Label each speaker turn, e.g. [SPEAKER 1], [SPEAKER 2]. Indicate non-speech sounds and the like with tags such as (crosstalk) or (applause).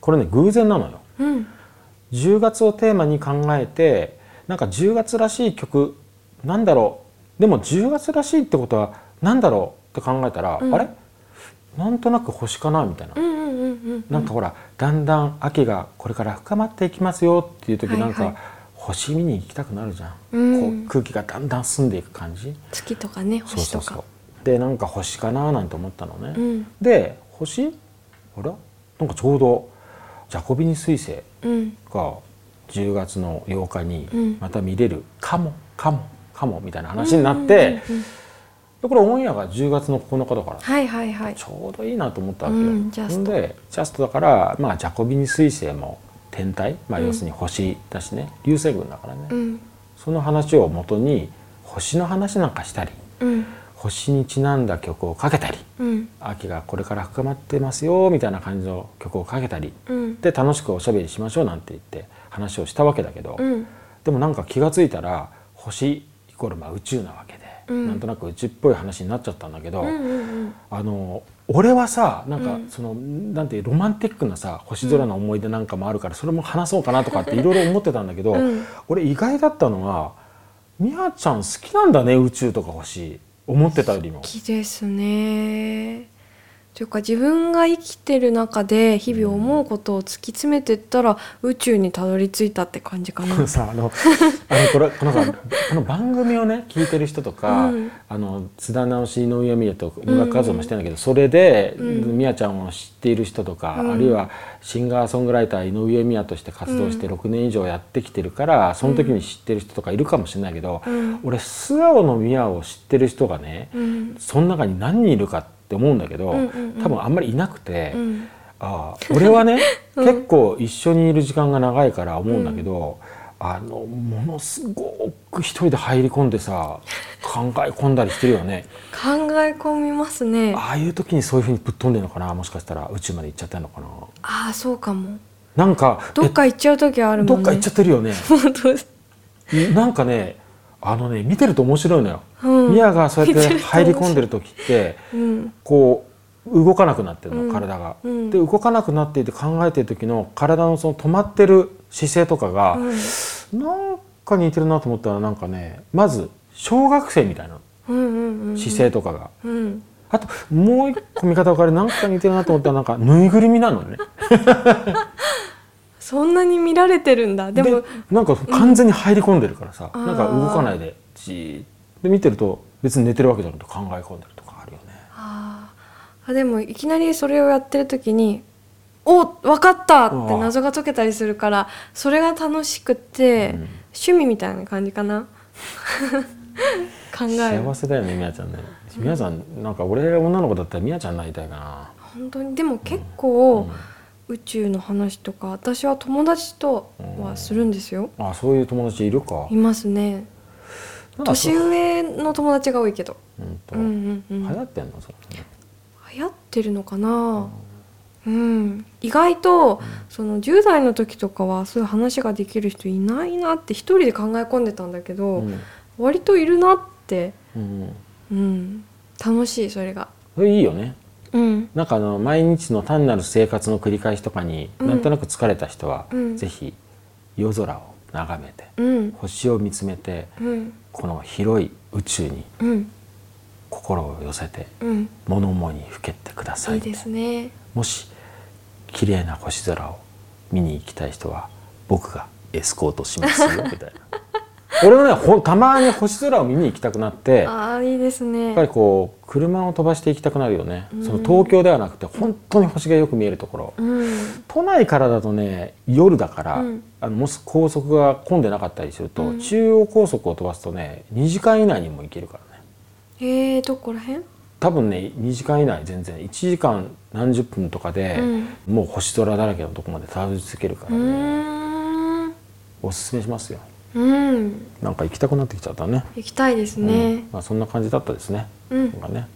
[SPEAKER 1] これね偶然なのよ。
[SPEAKER 2] うん。
[SPEAKER 1] 10月をテーマに考えてなんか10月らしい曲なんだろう。でも10月らしいってことはなんだろうって考えたら、
[SPEAKER 2] うん。
[SPEAKER 1] あれ？なんとなく星かなみたいな、なんかほらだんだん秋がこれから深まっていきますよっていう時
[SPEAKER 2] はい
[SPEAKER 1] なんか、
[SPEAKER 2] はい
[SPEAKER 1] 星見に行きたくなるじゃん、
[SPEAKER 2] うん。
[SPEAKER 1] こう空気がだんだん澄んでいく感じ。
[SPEAKER 2] 月とかね
[SPEAKER 1] そう
[SPEAKER 2] 星とか。
[SPEAKER 1] そうそう。でなんか星かななんて思ったのね、
[SPEAKER 2] うん。
[SPEAKER 1] で星？あら？なんかちょうどジャコビニ彗星
[SPEAKER 2] うん。
[SPEAKER 1] が10月の8日に
[SPEAKER 2] うん。
[SPEAKER 1] また見れるかもかもかもみたいな話になってでこれオンエアが10月の9日だから
[SPEAKER 2] はいはいはい。
[SPEAKER 1] ちょうどいいなと思ったわけよ。
[SPEAKER 2] うんジャ
[SPEAKER 1] でジャストだから、まあ、ジャコビニ彗星も天体、まあ、
[SPEAKER 2] うん。
[SPEAKER 1] 要するに星だしね、流星群だからね、
[SPEAKER 2] うん。
[SPEAKER 1] その話をもとに星の話なんかしたり
[SPEAKER 2] うん
[SPEAKER 1] 星にちなんだ曲をかけたり
[SPEAKER 2] うん。
[SPEAKER 1] 秋がこれから深まってますよみたいな感じの曲をかけたり
[SPEAKER 2] うん。
[SPEAKER 1] で楽しくおしゃべりしましょうなんて言って話をしたわけだけど、
[SPEAKER 2] うん。
[SPEAKER 1] でもなんか気が付いたら星イコールまあ宇宙なわけで、
[SPEAKER 2] うん。
[SPEAKER 1] なんとなく宇宙っぽい話になっちゃったんだけど、あの俺はさなんか
[SPEAKER 2] うん。
[SPEAKER 1] その、なんてロマンティックなさ星空の思い出なんかもあるからそれも話そうかなとかっていろいろ思ってたんだけど、(laughs)
[SPEAKER 2] うん。
[SPEAKER 1] 俺意外だったのはみやちゃん好きなんだね宇宙とか星思ってたよりも
[SPEAKER 2] 好。きですねというか自分が生きてる中で日々思うことを突き詰めてったら宇宙にたどり着いたって感じかな。(laughs)
[SPEAKER 1] さあの (laughs) あのこれこのさこの番組をね聞いてる人とか、
[SPEAKER 2] うん。
[SPEAKER 1] あの津田直し井上美也と音楽活動もしてんだけど、それで
[SPEAKER 2] うん。
[SPEAKER 1] 美也ちゃんを知っている人とか、
[SPEAKER 2] うん。
[SPEAKER 1] あるいはシンガーソングライター井上美也として活動して6年以上やってきてるから、その時に知ってる人とかいるかもしれないけど、
[SPEAKER 2] うん。
[SPEAKER 1] 俺素顔の美也を知ってる人がね、
[SPEAKER 2] うん
[SPEAKER 1] その中に何人いるかって思うんだけど、多分あんまりいなくて。
[SPEAKER 2] うん。
[SPEAKER 1] ああ俺はね、(laughs)
[SPEAKER 2] うん。
[SPEAKER 1] 結構一緒にいる時間が長いから思うんだけど、あのものすごく一人で入り込んでさ考え込んだりしてるよね。
[SPEAKER 2] 考え込みますね。
[SPEAKER 1] ああいう時にそういうふうにぶっ飛んでるのかなもしかしたら宇宙まで行っちゃってるのかな。
[SPEAKER 2] ああそうかも。
[SPEAKER 1] なんか
[SPEAKER 2] どっか行っちゃう時あるもんね。
[SPEAKER 1] えどっか行っちゃってるよね。(laughs) なんかねあのね見てると面白いのよ、
[SPEAKER 2] うん。
[SPEAKER 1] ミヤがそうやって入り込んでる時って
[SPEAKER 2] うん。
[SPEAKER 1] こう動かなくなってるの、
[SPEAKER 2] うん。
[SPEAKER 1] 体が。
[SPEAKER 2] うん。
[SPEAKER 1] で動かなくなっていて考えてる時の体のその止まってる姿勢とかが、
[SPEAKER 2] うん。
[SPEAKER 1] なんか似てるなと思ったらなんかねまず小学生みたいな
[SPEAKER 2] うんうんうん
[SPEAKER 1] 姿勢とかが、
[SPEAKER 2] うん。
[SPEAKER 1] あともう一個見方分かる。なんか似てるなと思ったらなんかぬいぐるみなのね (laughs)
[SPEAKER 2] そんなに見られてるんだ。でも
[SPEAKER 1] なんか完全に入り込んでるからさ、
[SPEAKER 2] うん
[SPEAKER 1] なんか動かないでじーって見てると別に寝てるわけじゃなくて考え込んでるとかあるよね。
[SPEAKER 2] あでもいきなりそれをやってる時に「お分かった!」って謎が解けたりするからそれが楽しくて、
[SPEAKER 1] うん。
[SPEAKER 2] 趣味みたいな感じかな。(laughs) 考える。
[SPEAKER 1] 幸せだよねみやちゃんね。みやちゃんなんか俺女の子だったらみやちゃんになりたいかな。
[SPEAKER 2] 本当に。でも結構、
[SPEAKER 1] うん
[SPEAKER 2] 宇宙の話とか私は友達とはするんですよ、
[SPEAKER 1] あそういう友達いるか。
[SPEAKER 2] い。ますね。年上の友達が多いけど、
[SPEAKER 1] うんと。
[SPEAKER 2] うんうんうん、
[SPEAKER 1] 流行ってんの？それね。
[SPEAKER 2] 流行ってるのかな？うん、意外とその10代の時とかはそういう話ができる人いないなって一人で考え込んでたんだけど、
[SPEAKER 1] うん。
[SPEAKER 2] 割といるなって、
[SPEAKER 1] うん。
[SPEAKER 2] うん、楽しいそれが。
[SPEAKER 1] それいいよね。
[SPEAKER 2] うん。
[SPEAKER 1] なんかあの毎日の単なる生活の繰り返しとかに、
[SPEAKER 2] うん。
[SPEAKER 1] なんとなく疲れた人は、
[SPEAKER 2] うん。
[SPEAKER 1] ぜひ夜空を眺めて、
[SPEAKER 2] うん。
[SPEAKER 1] 星を見つめて
[SPEAKER 2] うん。
[SPEAKER 1] この広い宇宙に
[SPEAKER 2] うん。
[SPEAKER 1] 心を寄せて
[SPEAKER 2] うん。
[SPEAKER 1] 物思いにふけてください。
[SPEAKER 2] いいですね。
[SPEAKER 1] もし綺麗な星空を見に行きたい人は僕がエスコートしますよみたいな (laughs) 俺はねほたまに星空を見に行きたくなってや
[SPEAKER 2] ああいいですね。
[SPEAKER 1] っぱりこう車を飛ばして行きたくなるよね、
[SPEAKER 2] うん。
[SPEAKER 1] その東京ではなくて本当に星がよく見えるところ、
[SPEAKER 2] うん。
[SPEAKER 1] 都内からだとね夜だから、
[SPEAKER 2] うん。
[SPEAKER 1] あのもし高速が混んでなかったりすると、
[SPEAKER 2] うん。
[SPEAKER 1] 中央高速を飛ばすとね2時間以内にも行けるからね。
[SPEAKER 2] えー、どこら辺？
[SPEAKER 1] 多分ね2時間以内全然。1時間何十分とかで、もう星空だらけのとこまでたどり着けるか
[SPEAKER 2] う
[SPEAKER 1] らね、おすすめしますよ
[SPEAKER 2] うん。
[SPEAKER 1] なんか行きたくなってきちゃったね。
[SPEAKER 2] 行きたいです
[SPEAKER 1] うん。
[SPEAKER 2] ね。
[SPEAKER 1] まあ、そんな感じだったですね、
[SPEAKER 2] うん。
[SPEAKER 1] ね